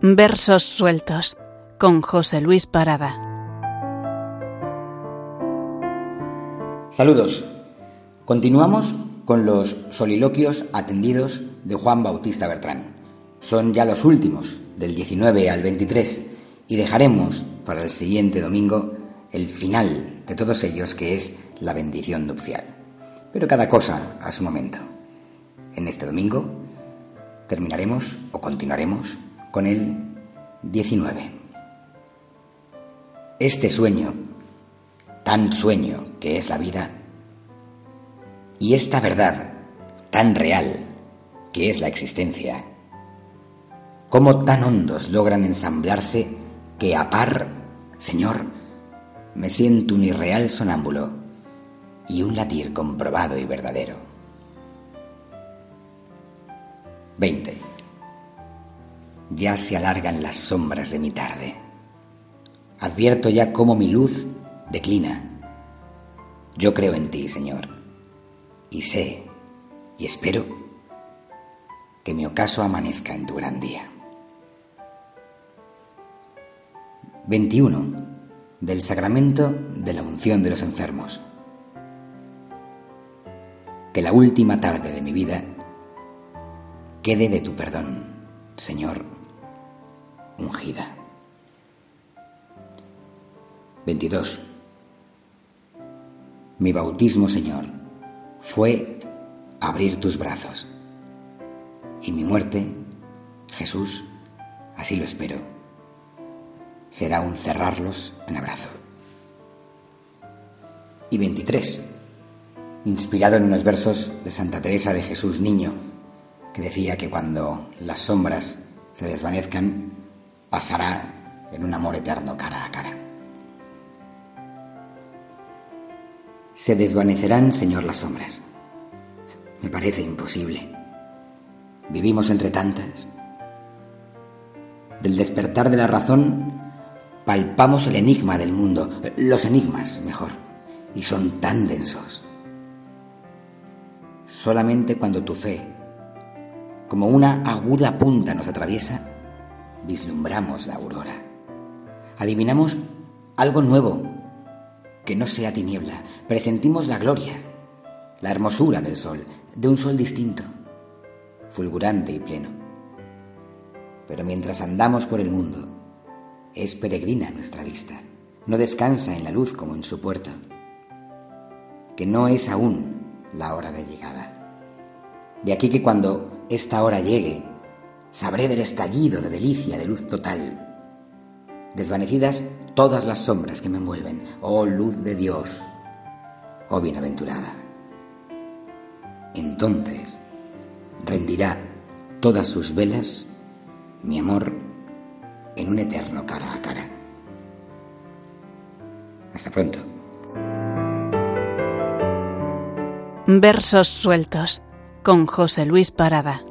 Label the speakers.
Speaker 1: Versos sueltos con José Luis Parada.
Speaker 2: Saludos. Continuamos con los soliloquios atendidos de Juan Bautista Bertrán. Son ya los últimos, del 19 al 23, y dejaremos para el siguiente domingo el final de todos ellos, que es la bendición nupcial. Pero cada cosa a su momento. En este domingo terminaremos o continuaremos con el 19. Este sueño, tan sueño que es la vida, y esta verdad, tan real que es la existencia, cómo tan hondos logran ensamblarse que a par, Señor, me siento un irreal sonámbulo y un latir comprobado y verdadero. 20 ya se alargan las sombras de mi tarde. Advierto ya cómo mi luz declina. Yo creo en ti, Señor, y sé y espero que mi ocaso amanezca en tu gran día. 21. Del sacramento de la unción de los enfermos. Que la última tarde de mi vida quede de tu perdón, Señor ungida. 22. Mi bautismo, Señor, fue abrir tus brazos. Y mi muerte, Jesús, así lo espero, será un cerrarlos en abrazo. Y 23. Inspirado en unos versos de Santa Teresa de Jesús Niño, que decía que cuando las sombras se desvanezcan, pasará en un amor eterno cara a cara. Se desvanecerán, Señor, las sombras. Me parece imposible. Vivimos entre tantas. Del despertar de la razón palpamos el enigma del mundo, los enigmas, mejor, y son tan densos. Solamente cuando tu fe, como una aguda punta, nos atraviesa, vislumbramos la aurora. Adivinamos algo nuevo, que no sea tiniebla. Presentimos la gloria, la hermosura del sol, de un sol distinto, fulgurante y pleno. Pero mientras andamos por el mundo, es peregrina nuestra vista, no descansa en la luz como en su puerta, que no es aún la hora de llegada. De aquí que cuando esta hora llegue, sabré del estallido de delicia de luz total. Desvanecidas todas las sombras que me envuelven, oh luz de Dios, oh bienaventurada. Entonces rendirá todas sus velas mi amor en un eterno cara a cara. Hasta pronto.
Speaker 1: Versos sueltos con José Luis Parada.